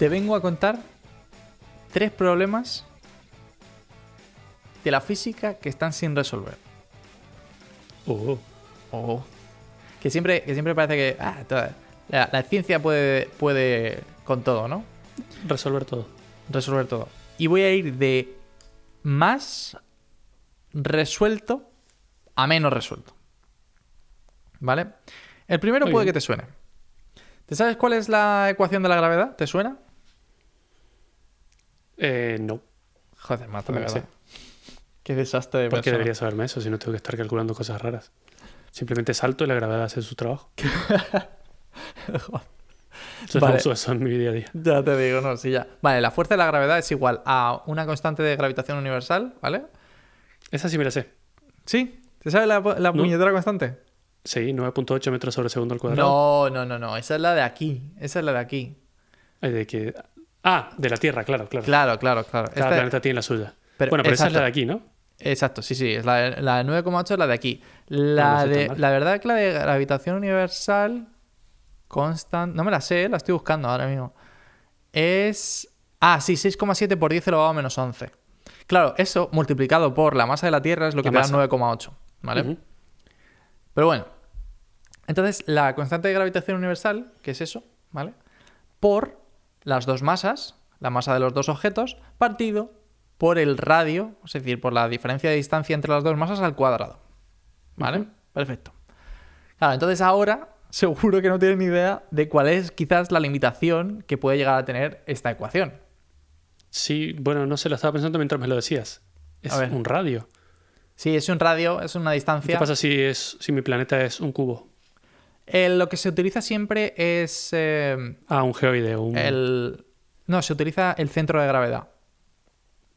te vengo a contar tres problemas de la física que están sin resolver. Oh. Oh. Que siempre, que siempre parece que ah, toda- la, la ciencia puede, puede con todo, ¿no? Resolver todo. Resolver todo. Y voy a ir de más resuelto a menos resuelto. ¿Vale? El primero Muy puede bien. que te suene. ¿Te sabes cuál es la ecuación de la gravedad? ¿Te suena? Eh, no. Joder, mato, No verdad. Qué desastre de ¿Por qué debería saberme eso si no tengo que estar calculando cosas raras? Simplemente salto y la gravedad hace su trabajo. Eso Vale. no uso eso en mi día a día. Ya te digo, no, sí, ya. Vale, la fuerza de la gravedad es igual a una constante de gravitación universal, ¿vale? Esa sí me la sé. ¿Sí? ¿Te sabes la, la No. puñetera constante? Sí, 9.8 metros sobre segundo al cuadrado. No, no, no, no. Esa es la de aquí. Esa es la de aquí. De que... Ah, de la Tierra, claro, claro. Claro, claro, claro. Cada Esta- planeta tiene la suya. pero- bueno, pero esa es la de aquí, ¿no? Exacto, sí, sí. Es la, de- la de 9,8 es la de aquí. La, Ah, no sé tan de, la verdad es que la de gravitación universal constant... No me la sé, la estoy buscando ahora mismo. Es... Ah, sí, 6,7 por 10 elevado a menos 11. Claro, eso multiplicado por la masa de la Tierra es lo que La te da masa. 9,8. ¿Vale? Pero bueno. Entonces, la constante de gravitación universal, que es eso, ¿vale? Por las dos masas, la masa de los dos objetos, partido por el radio, es decir, por la diferencia de distancia entre las dos masas al cuadrado. ¿Vale? Perfecto. Claro, entonces ahora seguro que no tienes ni idea de cuál es quizás la limitación que puede llegar a tener esta ecuación. Sí, bueno, no sé, lo estaba pensando mientras me lo decías. Es un radio. Si es un radio, es una ¿Qué distancia. pasa si, es, si mi planeta es un cubo? Eh, lo que se utiliza siempre es eh, Ah, un geoide. Un... El... No, se utiliza el centro de gravedad.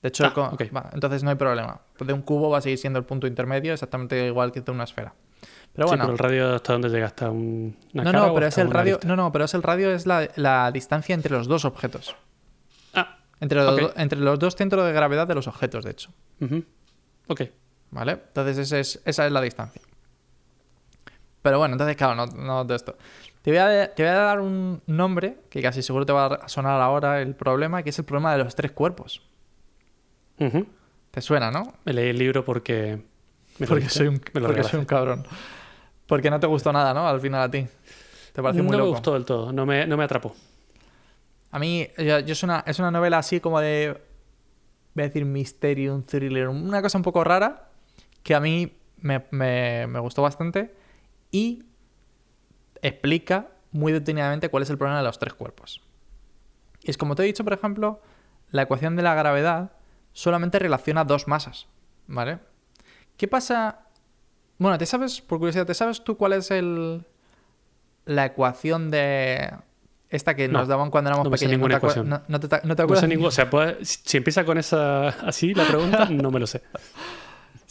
De hecho, Ah, con- ok. va, entonces no hay problema. De un cubo va a seguir siendo el punto intermedio, exactamente igual que de una esfera. Pero Sí, bueno, pero el radio hasta dónde llega, hasta un, una no, cara no, pero es el radio. No, no, pero es el radio es la, la distancia entre los dos objetos. Ah, Entre los, Ok. do- entre los dos centros de gravedad de los objetos, de hecho. ujú. ok. ¿Vale? Entonces ese es- esa es la distancia. Pero bueno, entonces claro, no, no de esto. Te voy, a, te voy a dar un nombre que casi seguro te va a sonar ahora el problema, que es el problema de los tres cuerpos. ¿Te suena, no? Me leí el libro porque... me Porque soy un, me porque soy un cabrón. Porque no te gustó nada, ¿no? Al final a ti. Te pareció No me gustó del todo, no me, no me atrapó. A mí, yo, yo es, una, es una novela así como de. Voy a decir misterio, un thriller, una cosa un poco rara que a mí me, me- me gustó bastante y explica muy detenidamente cuál es el problema de los tres cuerpos. Y es como te he dicho, por ejemplo, la ecuación de la gravedad solamente relaciona dos masas, ¿vale? ¿Qué pasa? Bueno, ¿te sabes, por curiosidad, ¿te sabes tú cuál es el, la ecuación de esta que No, nos daban cuando éramos no pequeños? ninguna ¿No te, no- no te, no te No acuerdas? sé ningún- o sea, si empieza con esa así la pregunta, no me lo sé.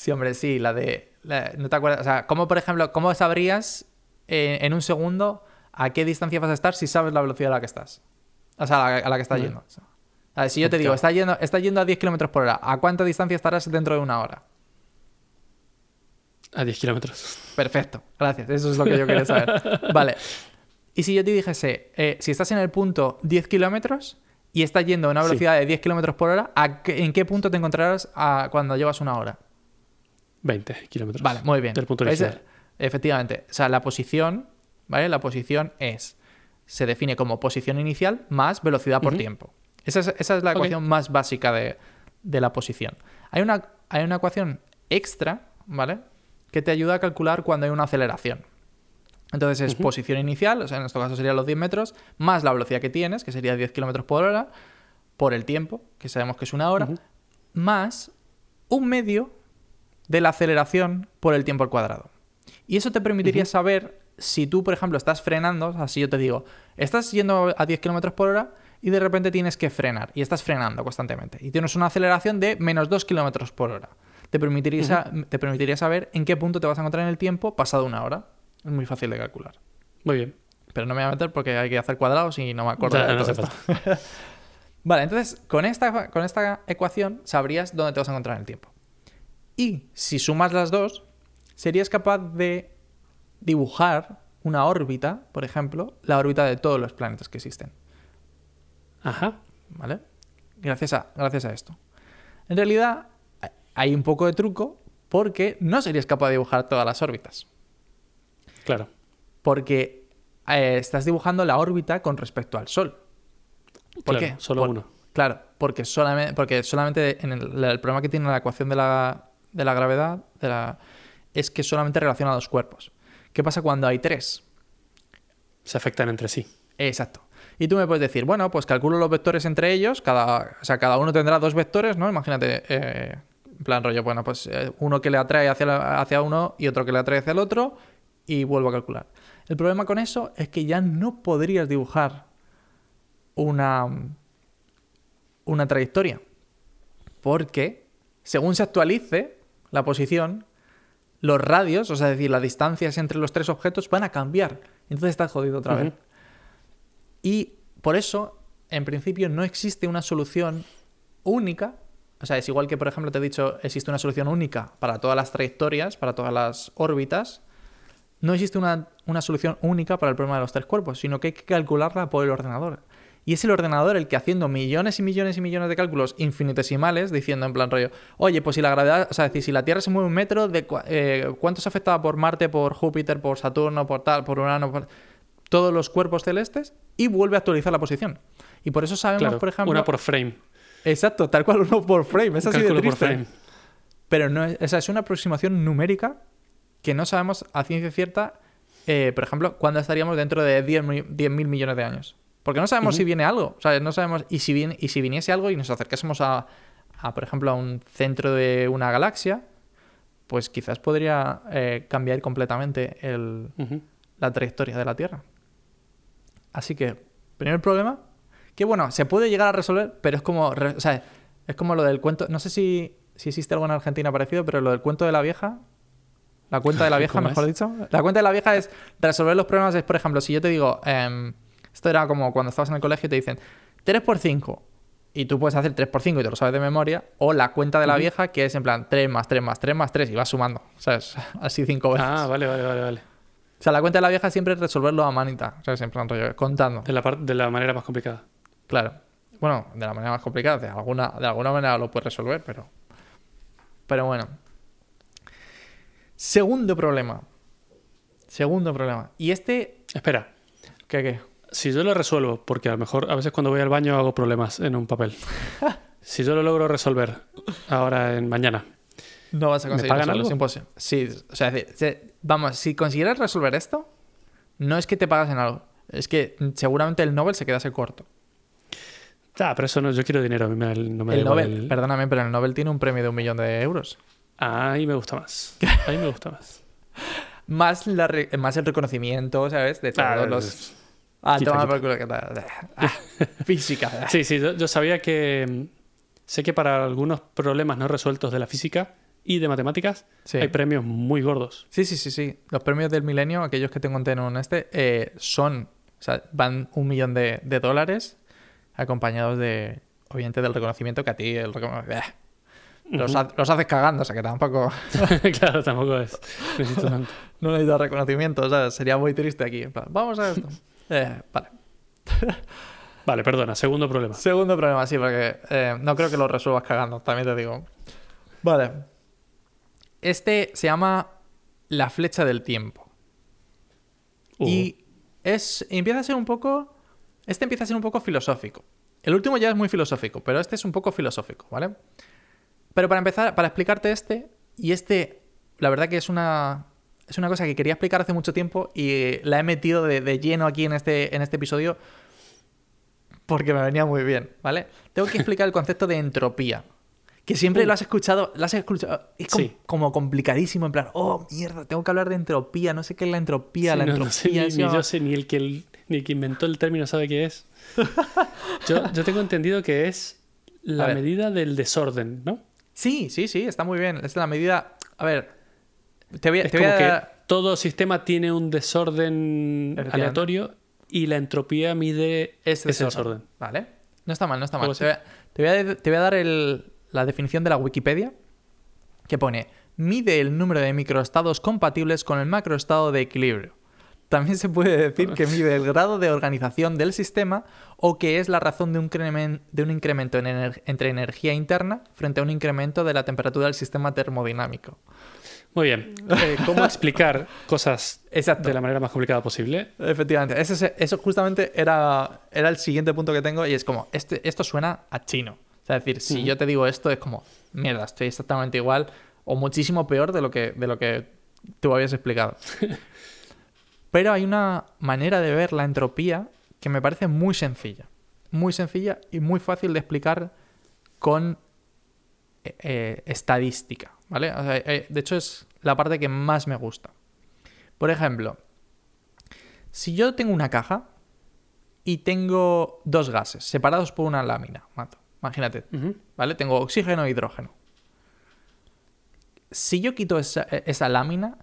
Sí, hombre, sí, la de... la- ¿No te acuerdas? O sea, ¿cómo, por ejemplo, cómo sabrías eh, en un segundo a qué distancia vas a estar si sabes la velocidad a la que estás? O sea, a la, a la que estás yendo. O sea, a ver, si yo te digo, estás yendo, estás yendo a 10 kilómetros por hora, ¿a cuánta distancia estarás dentro de una hora? A 10 kilómetros. Perfecto, gracias. Eso es lo que yo quería saber. Vale. Y si yo te dijese, eh, si estás en el punto 10 kilómetros y estás yendo a una Sí. velocidad de 10 kilómetros por hora, ¿a qué- ¿en qué punto te encontrarás a- cuando llevas una hora? 20 kilómetros. Vale, muy bien. Del punto ¿Veis? inicial. Efectivamente. O sea, la posición, ¿vale? La posición es, se define como posición inicial más velocidad por tiempo. Esa es, esa es la ecuación más básica de, de la posición. Hay una, hay una ecuación extra, ¿vale? Que te ayuda a calcular cuando hay una aceleración. Entonces es posición inicial, o sea, en este caso serían los 10 metros, más la velocidad que tienes, que sería 10 kilómetros por hora, por el tiempo, que sabemos que es una hora, más un medio de la aceleración por el tiempo al cuadrado. Y eso te permitiría saber si tú, por ejemplo, estás frenando, si yo te digo, estás yendo a 10 kilómetros por hora y de repente tienes que frenar y estás frenando constantemente y tienes una aceleración de menos 2 kilómetros por hora. Te permitiría, te permitiría saber en qué punto te vas a encontrar en el tiempo pasado una hora. Es muy fácil de calcular. Muy bien. Pero no me voy a meter porque hay que hacer cuadrados y no me acuerdo Ya, de no todo esto. vale, entonces con esta, con esta ecuación sabrías dónde te vas a encontrar en el tiempo. Y si sumas las dos, serías capaz de dibujar una órbita, por ejemplo, la órbita de todos los planetas que existen. Ajá. ¿vale? Gracias a, gracias a esto. En realidad, hay un poco de truco porque no serías capaz de dibujar todas las órbitas. Claro. Porque eh, estás dibujando la órbita con respecto al Sol. ¿Por Claro, qué? Solo Por- uno. Claro, porque solamente, porque solamente en el, el problema que tiene la ecuación de la, de la gravedad de la, es que solamente relaciona dos cuerpos. ¿Qué pasa cuando hay tres? Se afectan entre sí. Exacto. Y tú me puedes decir, bueno, pues calculo los vectores entre ellos, cada, o sea, cada uno tendrá dos vectores, ¿no? Imagínate, eh, en plan rollo, bueno, pues eh, uno que le atrae hacia, la- hacia uno y otro que le atrae hacia el otro, y vuelvo a calcular. El problema con eso es que ya no podrías dibujar una, una trayectoria, porque según se actualice la posición, los radios, o sea, es decir, las distancias entre los tres objetos van a cambiar. Entonces estás jodido otra vez. Y por eso, en principio, no existe una solución única. O sea, es igual que, por ejemplo, te he dicho, existe una solución única para todas las trayectorias, para todas las órbitas. No existe una, una solución única para el problema de los tres cuerpos, sino que hay que calcularla por el ordenador. Y es el ordenador el que haciendo millones y millones y millones de cálculos infinitesimales, diciendo en plan rollo, oye, pues si la gravedad, o sea, decir, si la Tierra se mueve un metro, de eh, ¿cuánto se afectaba por Marte, por Júpiter, por Saturno, por tal, por Urano, por todos los cuerpos celestes? Y vuelve a actualizar la posición. Y por eso sabemos, Claro. por ejemplo... Una por frame. Exacto, tal cual uno por frame. Es Un así de cálculo por frame. Pero no es, o sea, es una aproximación numérica que no sabemos a ciencia cierta, eh, por ejemplo, cuándo estaríamos dentro de 10.000 10.000 millones de años. Porque no sabemos si viene algo. O sea, no sabemos. Y si, viene, y si viniese algo y nos acercásemos a, a, por ejemplo, a un centro de una galaxia, pues quizás podría eh, cambiar completamente el, la trayectoria de la Tierra. Así que, primer problema, que bueno, se puede llegar a resolver, pero es como, o sea, es como lo del cuento, no sé si, si existe algo en Argentina parecido, pero lo del cuento de la vieja, la cuenta de la vieja, ¿Cómo mejor es? dicho, la cuenta de la vieja es resolver los problemas, es por ejemplo, si yo te digo, em, esto era como cuando estabas en el colegio y te dicen 3 por 5 y tú puedes hacer 3 por 5 y te lo sabes de memoria, o la cuenta de la vieja que es en plan 3 más 3 más 3 más 3 y vas sumando, ¿sabes? Así 5 veces. Ah, vale, vale, vale, vale. O sea, la cuenta de la vieja siempre es resolverlo a manita. O sea, siempre en rollo, contando. De la, de la manera más complicada. Claro. Bueno, de la manera más complicada. De alguna, de alguna manera lo puedes resolver, pero. Pero bueno. Segundo problema. Segundo problema. Y este. Espera, ¿Qué qué? Si yo lo resuelvo, porque a lo mejor a veces cuando voy al baño hago problemas en un papel. si yo lo logro resolver ahora en mañana, No vas a ¿Me conseguir resolverlo, es imposible. Sí, o sea, vamos, si consiguieras resolver esto, no es que te pagas en algo. Es que seguramente el Nobel se quedase corto. Ah, pero eso no, yo quiero dinero, a mí me, no me da el igual Nobel, el- perdóname, pero el Nobel tiene un premio de un millón de euros. Ahí me gusta más. Ahí me gusta más. Más, la re- más el reconocimiento, ¿sabes? De todos Ah, los. Ah, quita, toma quita. por culo. Ah, física. Sí, sí, yo, yo sabía que. mm, Sé que para algunos problemas no resueltos de la física y de matemáticas Sí. hay premios muy gordos. sí, sí, sí, sí. Los premios del milenio, aquellos que tengo en un este, eh, son. O sea, van un millón de, de dólares acompañados de. Obviamente del reconocimiento que a ti el recono- eh, los, ha- los haces cagando, o sea que tampoco. claro, tampoco es. No necesito reconocimiento, ¿sabes? Sería muy triste aquí. en Vamos a esto. Eh, vale. Vale, perdona, segundo problema. Segundo problema, sí, porque eh, no creo que lo resuelvas cagando, también te digo. Vale. Este se llama la flecha del tiempo. Uh, Y es empieza a ser un poco. Este empieza a ser un poco filosófico. El último ya es muy filosófico, pero este es un poco filosófico, ¿vale? Pero para empezar, para explicarte este, y este, la verdad que es una. Es una cosa que quería explicar hace mucho tiempo y la he metido de, de lleno aquí en este, en este episodio porque me venía muy bien, ¿vale? Tengo que explicar el concepto de entropía. Que siempre Uh. lo has escuchado, lo has escuchado. Es com- Sí. como complicadísimo, en plan, oh, mierda, tengo que hablar de entropía, no sé qué es la entropía, sí, la no, entropía. no sé, ni, ni yo sé, ni el, que el, ni el que inventó el término sabe qué es. Yo, yo tengo entendido que es la medida del desorden, ¿no? Sí, sí, sí, está muy bien. Es la medida. A ver, te voy a. Es te voy como a- que todo sistema tiene un desorden aleatorio y la entropía mide es ese desorden. desorden. Vale. No está mal, no está mal. Te voy a, te voy a- te voy a dar el- la definición de la Wikipedia que pone: mide el número de microestados compatibles con el macroestado de equilibrio. también se puede decir que mide el grado de organización del sistema o que es la razón de un, de un incremento en ener- entre energía interna frente a un incremento de la temperatura del sistema termodinámico. Muy bien. Eh, ¿Cómo explicar cosas Exacto. de la manera más complicada posible? Efectivamente, ese, eso justamente era, era el siguiente punto que tengo y es como, este, esto suena a chino. O sea, es decir, si yo te digo esto es como, mierda, estoy exactamente igual o muchísimo peor de lo que, de lo que tú habías explicado. Pero hay una manera de ver la entropía que me parece muy sencilla. Muy sencilla y muy fácil de explicar con eh, eh, estadística, ¿vale? O sea, eh, de hecho es la parte que más me gusta. Por ejemplo, si yo tengo una caja y tengo dos gases separados por una lámina, mato, imagínate. ¿vale? Tengo oxígeno e hidrógeno. Si yo quito esa, e, esa lámina,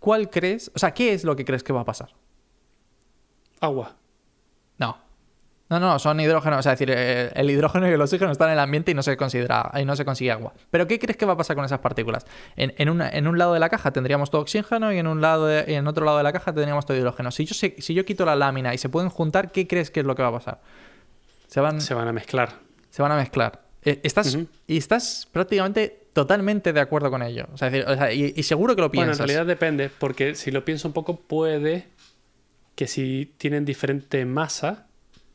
¿cuál crees? O sea, ¿qué es lo que crees que va a pasar? Agua. No. No, no, son hidrógeno. O sea, es decir, eh, el hidrógeno y el oxígeno están en el ambiente y no se considera, y no se consigue agua. Pero ¿qué crees que va a pasar con esas partículas? En, en una- en un lado de la caja tendríamos todo oxígeno y en un lado de- en otro lado de la caja tendríamos todo hidrógeno. Si yo, si yo quito la lámina y se pueden juntar, ¿qué crees que es lo que va a pasar? Se van, Se van a mezclar. se van a mezclar. Eh, Estás. Y estás prácticamente totalmente de acuerdo con ello. O sea, decir, o sea, y, y seguro que lo Bueno, en piensas. realidad depende, porque si lo pienso un poco, puede que si tienen diferente masa,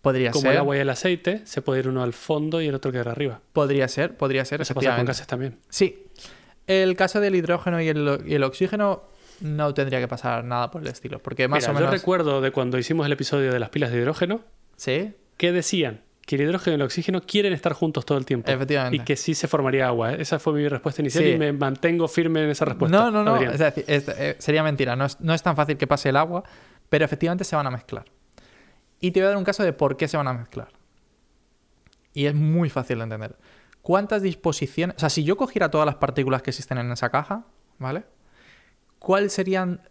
podría como ser. el agua y el aceite, se puede ir uno al fondo y el otro quedar arriba. Podría ser, podría ser. Eso pasa con gases también. Sí. El caso del hidrógeno y el, y el oxígeno no tendría que pasar nada por el estilo. Porque más Mira, o menos. yo recuerdo de cuando hicimos el episodio de las pilas de hidrógeno, Sí, que decían que el hidrógeno y el oxígeno quieren estar juntos todo el tiempo. efectivamente. Y que sí se formaría agua. Esa fue mi respuesta inicial Sí. y me mantengo firme en esa respuesta. no, no, no. Es decir, es- eh, sería mentira. No es, no es tan fácil que pase el agua, pero efectivamente se van a mezclar. Y te voy a dar un caso de por qué se van a mezclar. Y es muy fácil de entender. ¿Cuántas disposiciones... O sea, si yo cogiera todas las partículas que existen en esa caja, ¿vale? ¿Cuáles serían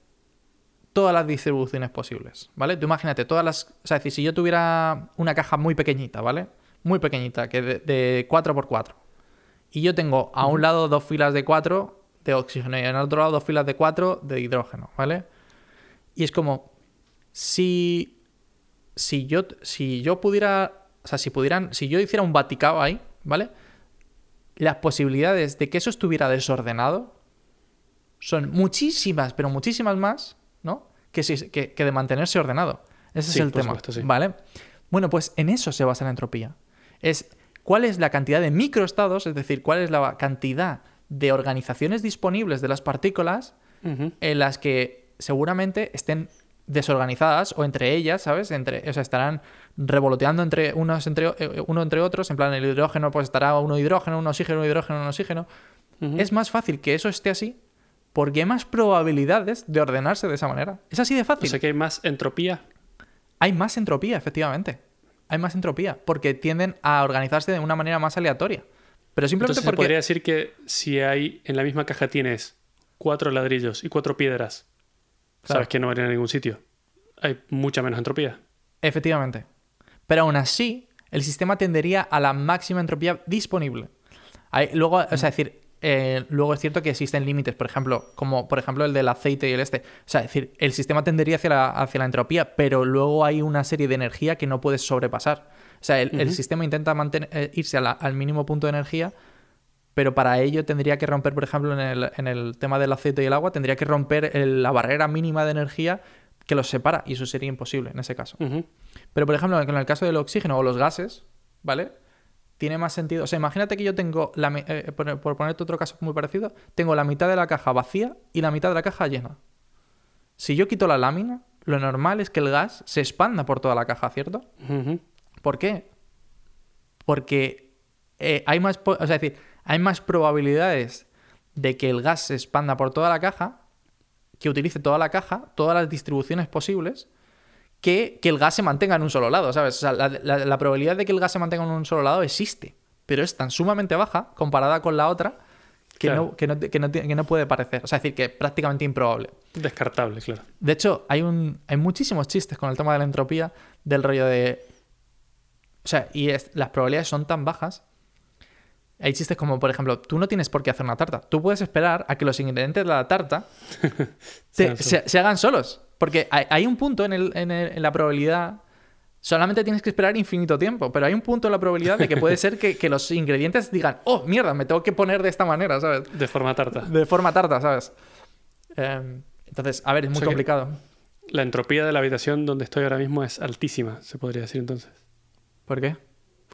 todas las distribuciones posibles? ¿Vale? Tú imagínate, todas las... O sea, es decir, si yo tuviera una caja muy pequeñita, ¿vale? Muy pequeñita, que de, de 4x4. Y yo tengo a un lado dos filas de 4 de oxígeno y en el otro lado dos filas de 4 de hidrógeno, ¿vale? Y es como, si, si, yo, si yo pudiera, o sea, si pudieran, si yo hiciera un vaticao ahí, ¿vale? Las posibilidades de que eso estuviera desordenado son muchísimas, pero muchísimas más, ¿no? Que, si- que, que de mantenerse ordenado. Ese Sí, es el por tema, supuesto, sí. ¿vale? Bueno, pues en eso se basa la entropía. Es cuál es la cantidad de microestados, es decir, cuál es la cantidad de organizaciones disponibles de las partículas en las que seguramente estén desorganizadas o entre ellas, ¿sabes? Entre, o sea, estarán revoloteando entre unos entre eh, uno entre otros, en plan el hidrógeno pues estará uno hidrógeno, un oxígeno, un hidrógeno, un oxígeno. Es más fácil que eso esté así porque hay más probabilidades de ordenarse de esa manera. Es así de O fácil. sea que hay más entropía. Hay más entropía, efectivamente. Hay más entropía porque tienden a organizarse de una manera más aleatoria. Pero simplemente Entonces se porque podría decir que si hay en la misma caja tienes cuatro ladrillos y cuatro piedras, Claro. sabes que no van a ir a ningún sitio. Hay mucha menos entropía. Efectivamente. Pero aún así, el sistema tendería a la máxima entropía disponible. Hay- luego, o sea, es decir, eh, luego es cierto que existen límites, por ejemplo, como por ejemplo el del aceite y el este. O sea, es decir, el sistema tendería hacia la, hacia la entropía, pero luego hay una serie de energía que no puedes sobrepasar. O sea, el, sistema intenta mantener, eh, irse la- al mínimo punto de energía, pero para ello tendría que romper, por ejemplo, en el, en el tema del aceite y el agua, tendría que romper el- la barrera mínima de energía que los separa, y eso sería imposible en ese caso. Pero, por ejemplo, en el caso del oxígeno o los gases, ¿vale? Tiene más sentido. O sea, imagínate que yo tengo, la mi- eh, por, por ponerte otro caso muy parecido, tengo la mitad de la caja vacía y la mitad de la caja llena. Si yo quito la lámina, lo normal es que el gas se expanda por toda la caja, ¿cierto? ¿Por qué? Porque eh, hay más, o sea, es decir, hay más probabilidades de que el gas se expanda por toda la caja, que utilice toda la caja, todas las distribuciones posibles, que, que el gas se mantenga en un solo lado, ¿sabes? O sea, la, la- la probabilidad de que el gas se mantenga en un solo lado existe, pero es tan sumamente baja comparada con la otra que, Claro. no, que, no, que no- que no puede parecer. O sea, es decir, que es prácticamente improbable. Descartable, claro. De hecho, hay, un, hay muchísimos chistes con el tema de la entropía, del rollo de... O sea, y es- las probabilidades son tan bajas hay chistes como, por ejemplo, tú no tienes por qué hacer una tarta. Tú puedes esperar a que los ingredientes de la tarta te- se, se hagan solos. Porque hay, hay un punto en, el- en el- en la probabilidad. Solamente tienes que esperar infinito tiempo, pero hay un punto en la probabilidad de que puede ser que, que los ingredientes digan, oh, mierda, me tengo que poner de esta manera, ¿sabes? De forma tarta. De forma tarta, ¿sabes? Eh, entonces, a ver, es muy sea complicado. La entropía de la habitación donde estoy ahora mismo es altísima, se podría decir entonces. ¿Por qué?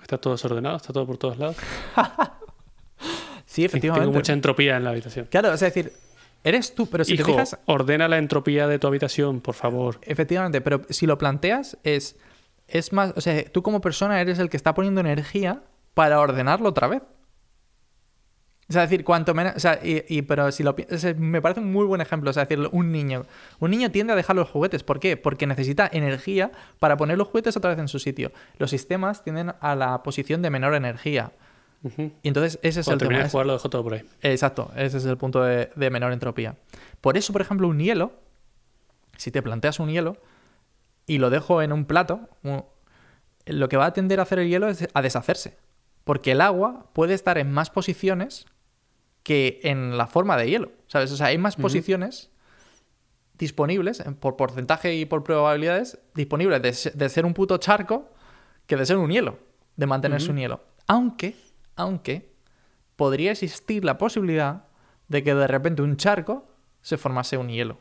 Está todo desordenado, está todo por todos lados. Sí, efectivamente. Tengo mucha entropía en la habitación. Claro, es decir, eres tú, pero si Hijo, te fijas, ordena la entropía de tu habitación, por favor. Efectivamente, pero si lo planteas, es, es más. O sea, tú como persona eres el que está poniendo energía para ordenarlo otra vez. O sea, decir, cuanto menos. O sea, y, y- pero si lo pi- o sea, me parece un muy buen ejemplo. O sea, decir, un niño. Un niño tiende a dejar los juguetes. ¿Por qué? Porque necesita energía para poner los juguetes otra vez en su sitio. Los sistemas tienden a la posición de menor energía. Y entonces ese es Cuando el tema. de jugar lo dejo todo por ahí. Exacto, ese es el punto de, de menor entropía. Por eso, por ejemplo, un hielo, si te planteas un hielo y lo dejo en un plato, lo que va a tender a hacer el hielo es a deshacerse. Porque el agua puede estar en más posiciones que en la forma de hielo. ¿Sabes? O sea, hay más posiciones disponibles, por porcentaje y por probabilidades, disponibles de, de ser un puto charco que de ser un hielo, de mantenerse un hielo. Aunque, aunque, podría existir la posibilidad de que de repente un charco se formase un hielo.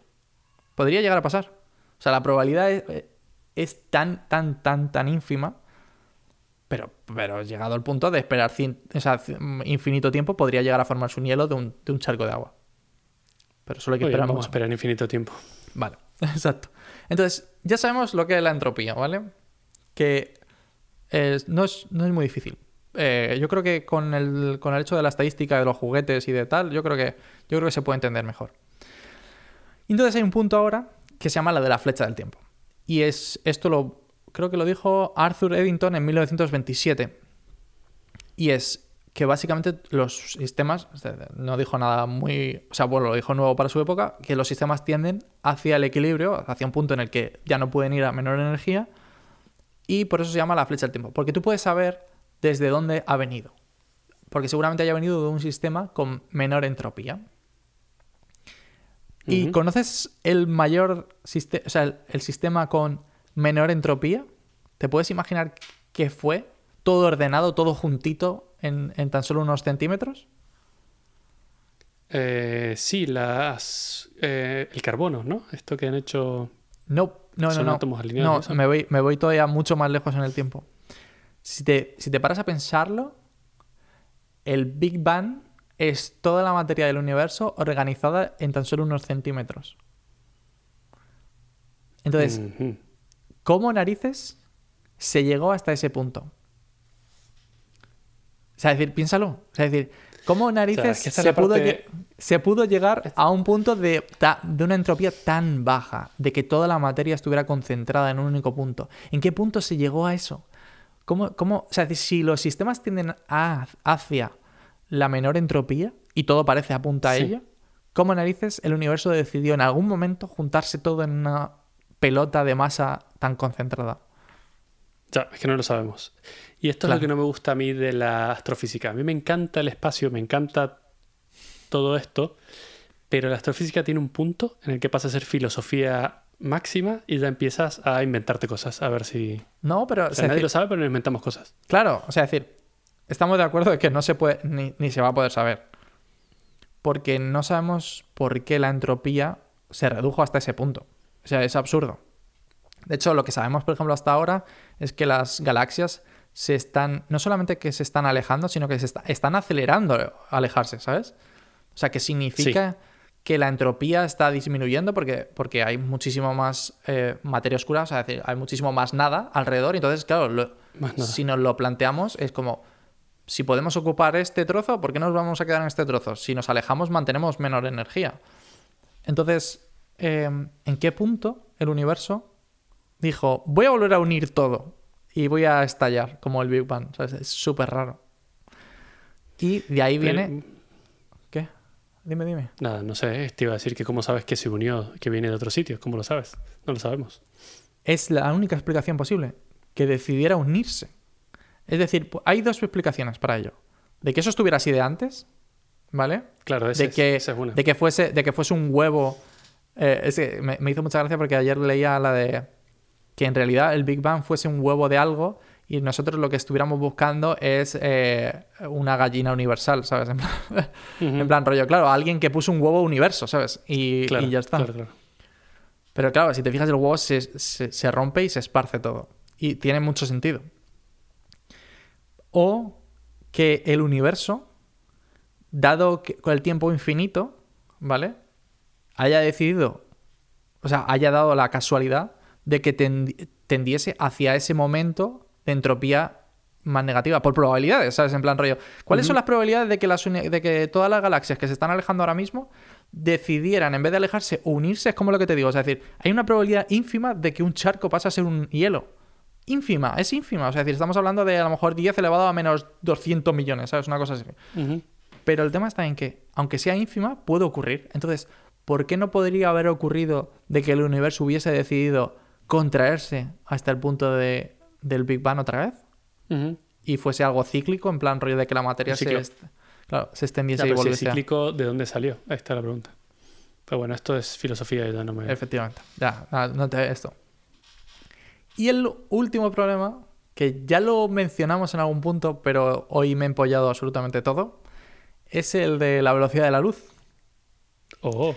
Podría llegar a pasar. O sea, la probabilidad es, eh, es tan, tan, tan, tan ínfima. Pero, pero llegado al punto de esperar cien- o sea, c- infinito tiempo, podría llegar a formarse un hielo de un, de un charco de agua. Pero solo hay que Oye, esperar vamos a mucho. esperar infinito tiempo. Vale, exacto. Entonces, ya sabemos lo que es la entropía, ¿vale? Que es- no, es, no es muy difícil. Eh, yo creo que con el, con el hecho de la estadística de los juguetes y de tal, yo creo que, yo creo que se puede entender mejor. Entonces hay un punto ahora que se llama la de la flecha del tiempo. Y es esto lo creo que lo dijo Arthur Eddington en 1927. Y es que básicamente los sistemas, no dijo nada muy, o sea, bueno, lo dijo nuevo para su época, que los sistemas tienden hacia el equilibrio, hacia un punto en el que ya no pueden ir a menor energía, y por eso se llama la flecha del tiempo, porque tú puedes saber desde dónde ha venido, porque seguramente haya venido de un sistema con menor entropía. ¿Y conoces el mayor sistema, o sea, el, el sistema con menor entropía? ¿Te puedes imaginar qué fue? Todo ordenado, todo juntito en, en tan solo unos centímetros. Eh, sí, las, eh, el carbono, ¿no? Esto que han hecho. No, no, no, Son no. átomos alineados, No, me voy, me voy todavía mucho más lejos en el tiempo. Si te, si te paras a pensarlo, el Big Bang es toda la materia del universo organizada en tan solo unos centímetros. Entonces. ¿Cómo narices se llegó hasta ese punto? O sea, es decir, piénsalo. O sea, es decir, ¿cómo narices es se, pudo parte- lle- se pudo llegar a un punto de, una entropía tan baja, de que toda la materia estuviera concentrada en un único punto? ¿En qué punto se llegó a eso? ¿Cómo, cómo, o sea, si los sistemas tienden a- hacia la menor entropía y todo parece apunta a Sí. ello, ¿cómo narices el universo decidió en algún momento juntarse todo en una pelota de masa tan concentrada? Ya, es que no lo sabemos. Y esto es lo que no me gusta a mí de la astrofísica. A mí me encanta el espacio, me encanta todo esto, pero la astrofísica tiene un punto en el que pasa a ser filosofía máxima y ya empiezas a inventarte cosas, a ver si... No, pero O sea, nadie decir- lo sabe, pero nos inventamos cosas. claro, o sea, decir, estamos de acuerdo de que no se puede ni, ni se va a poder saber. Porque no sabemos por qué la entropía se redujo hasta ese punto. O sea, es absurdo. De hecho, lo que sabemos, por ejemplo, hasta ahora es que las galaxias se están, no solamente que se están alejando, sino que se está- están acelerando a alejarse, ¿sabes? O sea, que significa que la entropía está disminuyendo porque, porque hay muchísimo más eh, materia oscura, o sea, es decir, hay muchísimo más nada alrededor. Entonces, claro, lo- si nos lo planteamos, es como, si podemos ocupar este trozo, ¿por qué nos vamos a quedar en este trozo? Si nos alejamos, mantenemos menor energía. Entonces, eh, ¿en qué punto el universo dijo, voy a volver a unir todo y voy a estallar como el Big Bang? ¿sabes? Es súper raro. Y de ahí viene... ¿Qué? Dime, dime. nada, no sé, te iba a decir que cómo sabes que se unió, que viene de otro sitio, ¿cómo lo sabes? No lo sabemos. Es la única explicación posible, que decidiera unirse. Es decir, hay dos explicaciones para ello. de que eso estuviera así de antes, ¿vale? Claro, ese de que, es una. de que fuese de que fuese un huevo eh, es que me, me hizo mucha gracia porque ayer leía la de que en realidad el Big Bang fuese un huevo de algo y nosotros lo que estuviéramos buscando es eh, una gallina universal, ¿sabes? En plan, Ujú. en plan rollo, claro, alguien que puso un huevo universo, ¿sabes? Y, Claro, y ya está. claro, claro. Pero claro, si te fijas, el huevo se, se- se rompe y se esparce todo. Y tiene mucho sentido. O que el universo, dado que con el tiempo infinito, ¿vale? Haya decidido, o sea, haya dado la casualidad de que tendi- tendiese hacia ese momento de entropía más negativa, por probabilidades, ¿sabes? En plan rollo. ¿Cuáles son las probabilidades de que, las de que todas las galaxias que se están alejando ahora mismo decidieran, en vez de alejarse, unirse? Es como lo que te digo. Es decir, hay una probabilidad ínfima de que un charco pase a ser un hielo. Ínfima, es ínfima. O sea, es decir, estamos hablando de a lo mejor 10 elevado a menos 200 millones, ¿sabes? Una cosa así. Pero el tema está en que, aunque sea ínfima, puede ocurrir. Entonces, ¿por qué no podría haber ocurrido de que el universo hubiese decidido contraerse hasta el punto de, del Big Bang otra vez? Y fuese algo cíclico, en plan rollo de que la materia se, claro, se extendiese Ya, y si es volviese a... cíclico, ¿de dónde salió? Ahí está la pregunta. Pero bueno, esto es filosofía y ya no me... Efectivamente. Ya, ah, no te esto. Y el último problema, que ya lo mencionamos en algún punto, pero hoy me he empollado absolutamente todo, es el de la velocidad de la luz. Oh,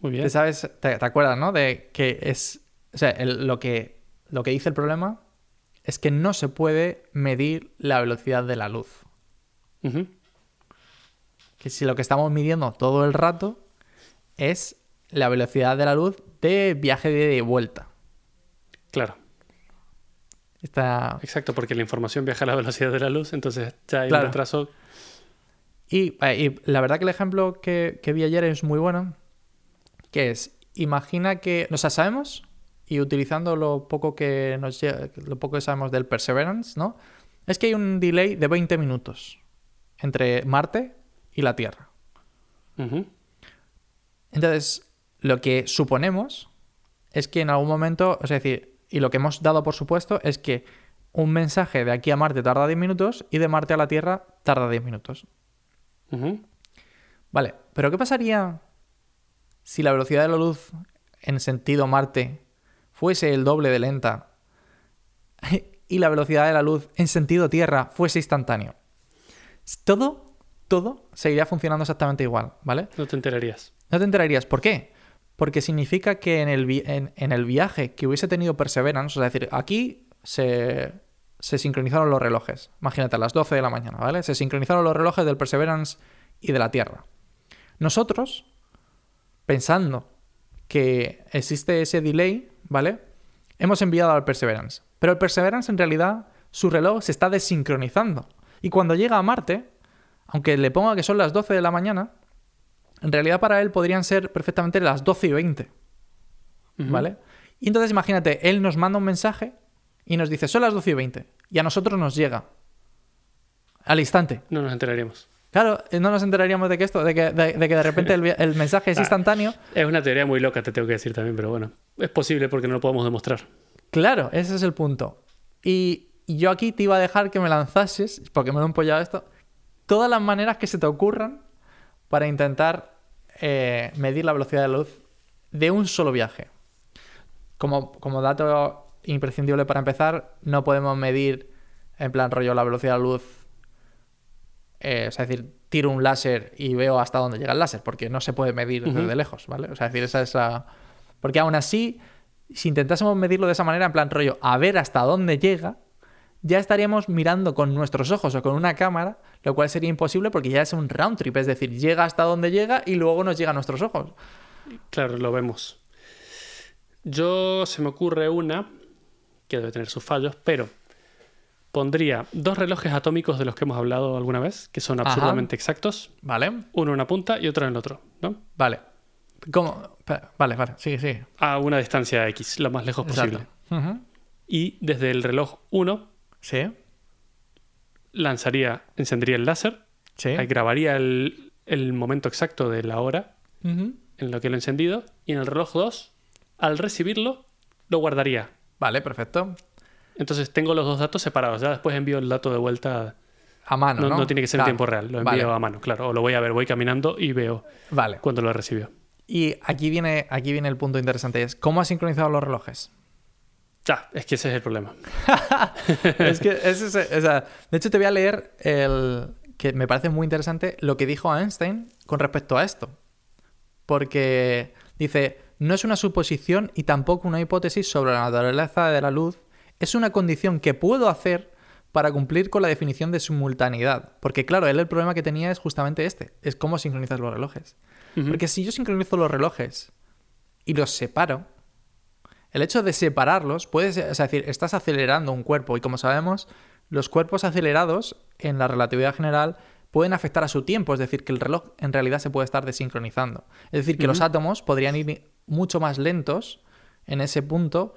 muy bien. Te sabes, te, te acuerdas, ¿no? De que es. O sea, el- lo, que, lo que dice el problema es que no se puede medir la velocidad de la luz. Que si lo que estamos midiendo todo el rato es la velocidad de la luz de viaje de vuelta. Claro, Está... exacto, porque la información viaja a la velocidad de la luz, entonces ya hay Claro. un retraso. Y, eh, y la verdad que el ejemplo que, que vi ayer es muy bueno, que es, imagina que, o sea, sabemos, y utilizando lo poco que nos lo poco que sabemos del Perseverance, ¿no? Es que hay un delay de 20 minutos entre Marte y la Tierra. Entonces, lo que suponemos es que en algún momento, es decir, y lo que hemos dado por supuesto es que un mensaje de aquí a Marte tarda 10 minutos y de Marte a la Tierra tarda 10 minutos. Vale, pero ¿qué pasaría si la velocidad de la luz en sentido Marte fuese el doble de lenta y la velocidad de la luz en sentido Tierra fuese instantáneo? Todo, todo seguiría funcionando exactamente igual, ¿vale? No te enterarías. No te enterarías. ¿Por qué? Porque significa que en el, vi- en, en el viaje que hubiese tenido Perseverance, o sea, es decir, aquí se, se sincronizaron los relojes. Imagínate, a las 12 de la mañana, ¿vale? Se sincronizaron los relojes del Perseverance y de la Tierra. Nosotros, pensando que existe ese delay, ¿vale? Hemos enviado al Perseverance. Pero el Perseverance, en realidad, su reloj se está desincronizando. Y cuando llega a Marte, aunque le ponga que son las 12 de la mañana, en realidad para él podrían ser perfectamente las 12 y 20, Ujú. ¿vale? Y entonces imagínate, él nos manda un mensaje y nos dice, son las 12 y 20, y a nosotros nos llega al instante. No nos enteraríamos. Claro, eh, no nos enteraríamos de que esto, de que de, de que de repente el, mensaje es Ah. instantáneo. Es una teoría muy loca, te tengo que decir también, pero bueno, es posible porque no lo podemos demostrar. Claro, ese es el punto. Y y yo aquí te iba a dejar que me lanzases, porque me lo he empollado esto, todas las maneras que se te ocurran para intentar eh, medir la velocidad de la luz de un solo viaje. Como, como dato imprescindible para empezar, no podemos medir en plan rollo la velocidad de la luz. Eh, o sea, es decir, tiro un láser y veo hasta dónde llega el láser, porque no se puede medir desde lejos, ¿vale? O sea, es decir, esa es la. Porque aún así, si intentásemos medirlo de esa manera, en plan rollo, a ver hasta dónde llega, ya estaríamos mirando con nuestros ojos o con una cámara, lo cual sería imposible porque ya es un round trip, es decir, llega hasta donde llega y luego nos llega a nuestros ojos. Claro, lo vemos. Yo se me ocurre una que debe tener sus fallos, pero pondría dos relojes atómicos de los que hemos hablado alguna vez, que son Ajá. absurdamente exactos, ¿Vale? uno en una punta y otro en el otro, ¿no? Vale. ¿Cómo? Vale, vale, sigue, sigue. A una distancia X, lo más lejos posible. Y desde el reloj 1 Sí, lanzaría, encendería el láser, sí. grabaría el, el momento exacto de la hora en lo que lo he encendido, y en el reloj 2, al recibirlo, lo guardaría. Vale, perfecto. Entonces tengo los dos datos separados. Ya después envío el dato de vuelta a mano, ¿no? No, tiene que ser Claro. en tiempo real, lo Vale. envío a mano, claro. O lo voy a ver, voy caminando y veo Vale. cuando lo recibió. Y aquí viene, aquí viene el punto interesante, es ¿cómo has sincronizado los relojes? Ya, es que ese es el problema. es que es ese- o sea, de hecho te voy a leer el que me parece muy interesante lo que dijo Einstein con respecto a esto. Porque dice, no es una suposición y tampoco una hipótesis sobre la naturaleza de la luz, es una condición que puedo hacer para cumplir con la definición de simultaneidad. Porque claro, él el problema que tenía es justamente este, es cómo sincronizas los relojes. Porque si yo sincronizo los relojes y los separo, el hecho de separarlos puede ser, es decir, estás acelerando un cuerpo y como sabemos, los cuerpos acelerados en la relatividad general pueden afectar a su tiempo, es decir, que el reloj en realidad se puede estar desincronizando. Es decir, que los átomos podrían ir mucho más lentos en ese punto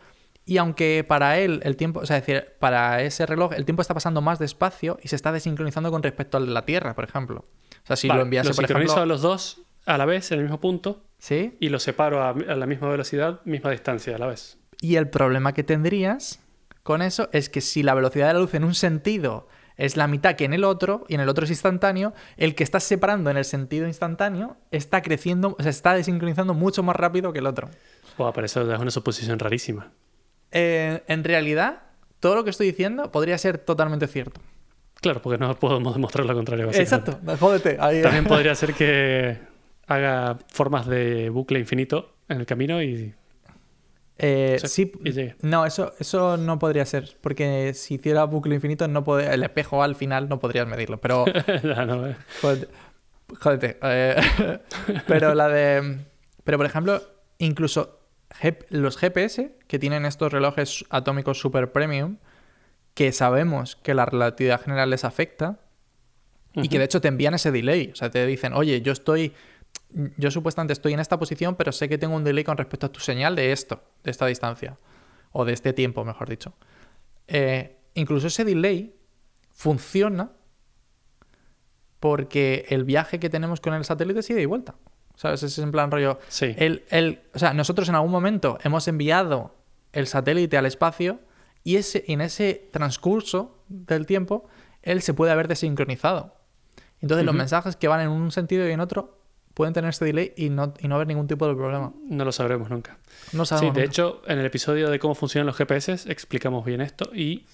y aunque para él el tiempo, o sea, es decir, para ese reloj el tiempo está pasando más despacio y se está desincronizando con respecto al de la Tierra, por ejemplo. O sea, si Vale, lo enviase, lo por sincronizo ejemplo... a los dos a la vez, en el mismo punto, ¿Sí? y los separo a, a la misma velocidad, misma distancia a la vez. Y el problema que tendrías con eso es que si la velocidad de la luz en un sentido es la mitad que en el otro, y en el otro es instantáneo, el que estás separando en el sentido instantáneo está creciendo, o sea, está desincronizando mucho más rápido que el otro. Buah, pero eso es una suposición rarísima. Eh, en realidad, todo lo que estoy diciendo podría ser totalmente cierto. Claro, porque no podemos demostrar lo contrario. Exacto, jódete. ahí- También podría ser que haga formas de bucle infinito en el camino y Eh, Sí, sí, y llegue. no, eso, eso no podría ser, porque si hiciera bucle infinito, no pod- el espejo al final no podrías medirlo, pero no, eh. Jódete. Jódete, eh, pero la de. Pero por ejemplo, incluso los GPS que tienen estos relojes atómicos super premium, que sabemos que la relatividad general les afecta, y que de hecho te envían ese delay. O sea, te dicen, oye, yo estoy. Yo supuestamente estoy en esta posición, pero sé que tengo un delay con respecto a tu señal de esto, de esta distancia. O de este tiempo, mejor dicho. Eh, incluso ese delay funciona porque el viaje que tenemos con el satélite es ida y vuelta. ¿Sabes? Es en plan rollo. Sí. El, el- o sea, nosotros en algún momento hemos enviado el satélite al espacio y ese, en ese transcurso del tiempo él se puede haber desincronizado. Entonces los mensajes que van en un sentido y en otro pueden tener este delay y no, y no haber ningún tipo de problema. No lo sabremos nunca. No Sí, sabemos. de nunca. hecho, en el episodio de cómo funcionan los GPS explicamos bien esto y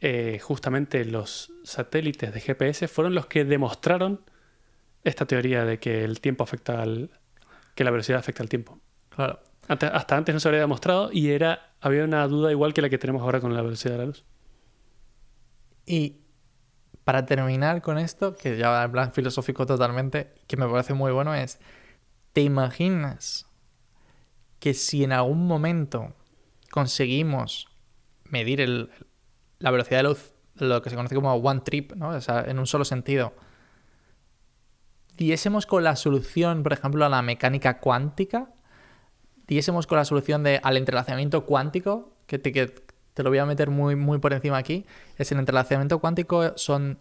eh, justamente los satélites de GPS fueron los que demostraron esta teoría de que el tiempo afecta al... que la velocidad afecta al tiempo. Claro. Antes- hasta antes no se había demostrado y era había una duda igual que la que tenemos ahora con la velocidad de la luz. Y para terminar con esto, que ya va en plan filosófico totalmente, que me parece muy bueno, es, ¿te imaginas que si en algún momento conseguimos medir el- la velocidad de luz, lo que se conoce como one trip, ¿no? O sea, en un solo sentido, diésemos con la solución, por ejemplo, a la mecánica cuántica, diésemos con la solución de, al entrelazamiento cuántico, que te, lo voy a meter muy, muy por encima aquí, es el entrelazamiento cuántico son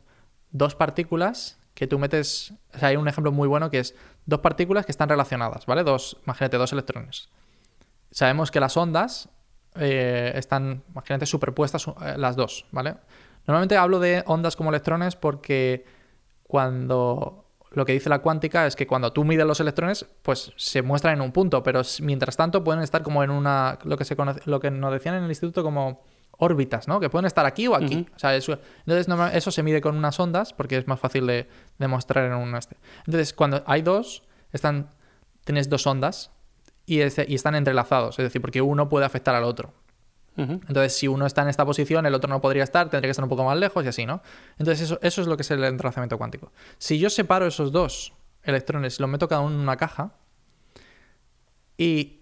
dos partículas que tú metes, o sea, hay un ejemplo muy bueno que es dos partículas que están relacionadas, ¿vale? Dos, imagínate, dos electrones. Sabemos que las ondas eh, están, imagínate, superpuestas eh, las dos, ¿vale? Normalmente hablo de ondas como electrones porque cuando lo que dice la cuántica es que cuando tú mides los electrones, pues se muestran en un punto, pero mientras tanto pueden estar como en una, lo que, se conoce, lo que nos decían en el instituto como órbitas, ¿no? Que pueden estar aquí o aquí. O sea, eso, entonces eso se mide con unas ondas porque es más fácil de demostrar en un este. Entonces, cuando hay dos, están, tienes dos ondas y, es- y están entrelazados, es decir, porque uno puede afectar al otro. Entonces, si uno está en esta posición, el otro no podría estar, tendría que estar un poco más lejos y así, ¿no? Entonces, eso, eso es lo que es el entrelazamiento cuántico. Si yo separo esos dos electrones y los meto cada uno en una caja y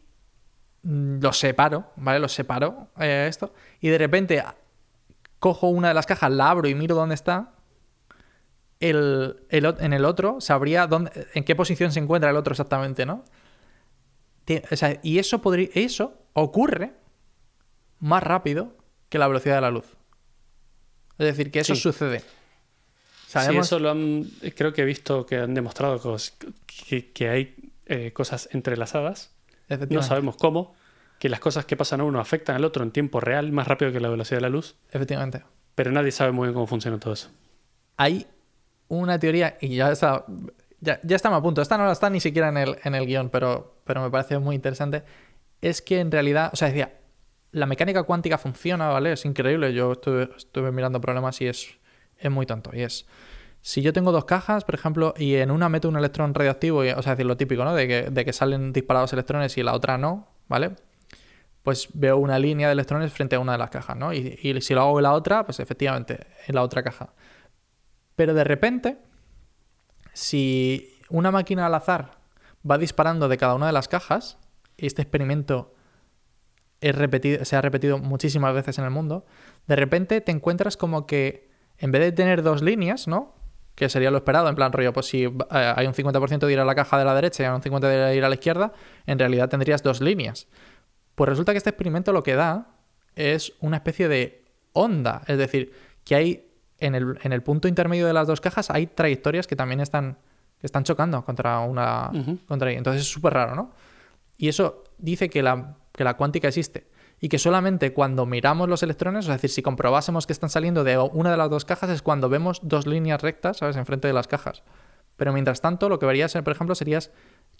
mm, los separo, ¿vale? Los separo, eh, esto, y de repente cojo una de las cajas, la abro y miro dónde está, el, el en el otro sabría dónde, en qué posición se encuentra el otro exactamente, ¿no? O sea, y eso, podría, eso ocurre más rápido que la velocidad de la luz. Es decir, que eso Sí. sucede. Sí, Sabemos, eso lo han, creo que he visto que han demostrado cos- que, que hay eh, cosas entrelazadas. No sabemos cómo, que las cosas que pasan a uno afectan al otro en tiempo real, más rápido que la velocidad de la luz, efectivamente. pero nadie sabe muy bien cómo funciona todo eso. hay una teoría, y ya está, ya, ya estamos a punto, esta no está ni siquiera en el, en el guion, pero, pero me parece muy interesante, es que en realidad, o sea, decía, la mecánica cuántica funciona, ¿vale? Es increíble, yo estuve, mirando problemas y es, es muy tonto, y es... Si yo tengo dos cajas, por ejemplo, y en una meto un electrón radioactivo, y, o sea, decir lo típico, ¿no? De que, de que salen disparados electrones y la otra no, ¿vale? Pues veo una línea de electrones frente a una de las cajas, ¿no? Y, y si lo hago en la otra, pues efectivamente, en la otra caja. Pero de repente, si una máquina al azar va disparando de cada una de las cajas, y este experimento es repetido, se ha repetido muchísimas veces en el mundo, de repente te encuentras como que en vez de tener dos líneas, ¿no? Que sería lo esperado, en plan rollo, pues si eh, hay un 50% de ir a la caja de la derecha y hay un 50% de ir a la izquierda, en realidad tendrías dos líneas. Pues resulta que este experimento lo que da es una especie de onda, es decir, que hay en el, en el punto intermedio de las dos cajas hay trayectorias que también están, que están chocando contra una... Ujú. contra Entonces es súper raro, ¿no? Y eso dice que la, que la cuántica existe. Y que solamente cuando miramos los electrones, es decir, si comprobásemos que están saliendo de una de las dos cajas, es cuando vemos dos líneas rectas, ¿sabes?, enfrente de las cajas. Pero mientras tanto, lo que verías, por ejemplo, serías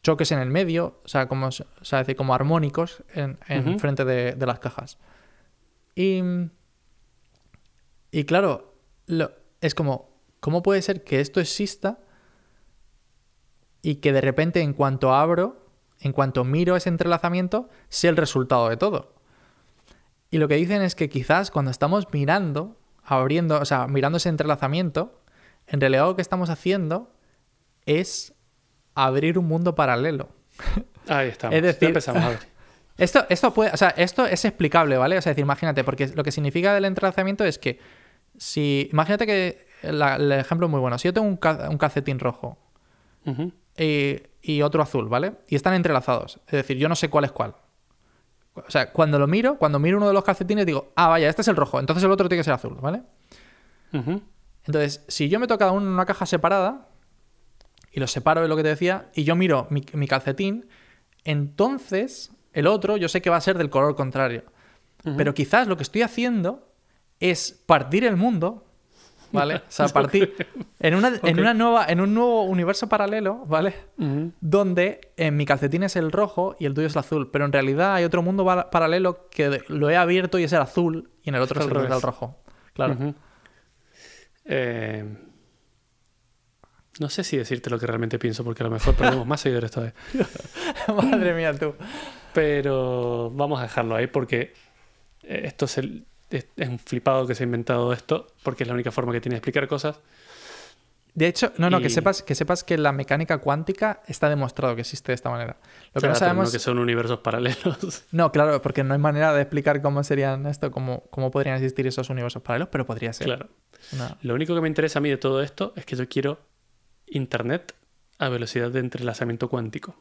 choques en el medio, o sea, como, o sea, decir, como armónicos en, en frente de, de las cajas. Y, y claro, lo- es como, ¿cómo puede ser que esto exista y que de repente en cuanto abro, en cuanto miro ese entrelazamiento, sea el resultado de todo? Y lo que dicen es que quizás cuando estamos mirando, abriendo, o sea, mirando ese entrelazamiento, en realidad lo que estamos haciendo es abrir un mundo paralelo. Ahí estamos. Es decir- Ya empezamos a ver. Esto, esto puede, o sea, esto es explicable, ¿vale? O sea, es decir, imagínate, porque lo que significa el entrelazamiento es que si, imagínate que la- el ejemplo es muy bueno. Si yo tengo un, ca- un calcetín rojo y, y otro azul, ¿vale? Y están entrelazados. Es decir, yo no sé cuál es cuál. O sea, cuando lo miro, cuando miro uno de los calcetines, digo, ah, vaya, este es el rojo, entonces el otro tiene que ser azul, ¿vale? Entonces, si yo me toca uno en una caja separada y los separo de lo que te decía, y yo miro mi, mi calcetín, entonces el otro yo sé que va a ser del color contrario. Pero quizás lo que estoy haciendo es partir el mundo, ¿vale? O sea, partir en una, en una nueva, en un nuevo universo paralelo, ¿vale? Donde en mi calcetín es el rojo y el tuyo es el azul. Pero en realidad hay otro mundo pa- paralelo que lo he abierto y es el azul y en el otro Es el, rojo. Claro. Eh, no sé si decirte lo que realmente pienso, porque a lo mejor perdemos más seguidores todavía. Madre mía, tú. Pero vamos a dejarlo ahí porque eh, esto es, el- es, es un flipado que se ha inventado esto, porque es la única forma que tiene de explicar cosas. De hecho, no, no, que sepas, que sepas que la mecánica cuántica está demostrado que existe de esta manera. Lo que Claro, no sabemos. que son universos paralelos. No, claro, porque no hay manera de explicar cómo serían esto, cómo, cómo podrían existir esos universos paralelos, pero podría ser. claro. Una- Lo único que me interesa a mí de todo esto es que yo quiero internet a velocidad de entrelazamiento cuántico.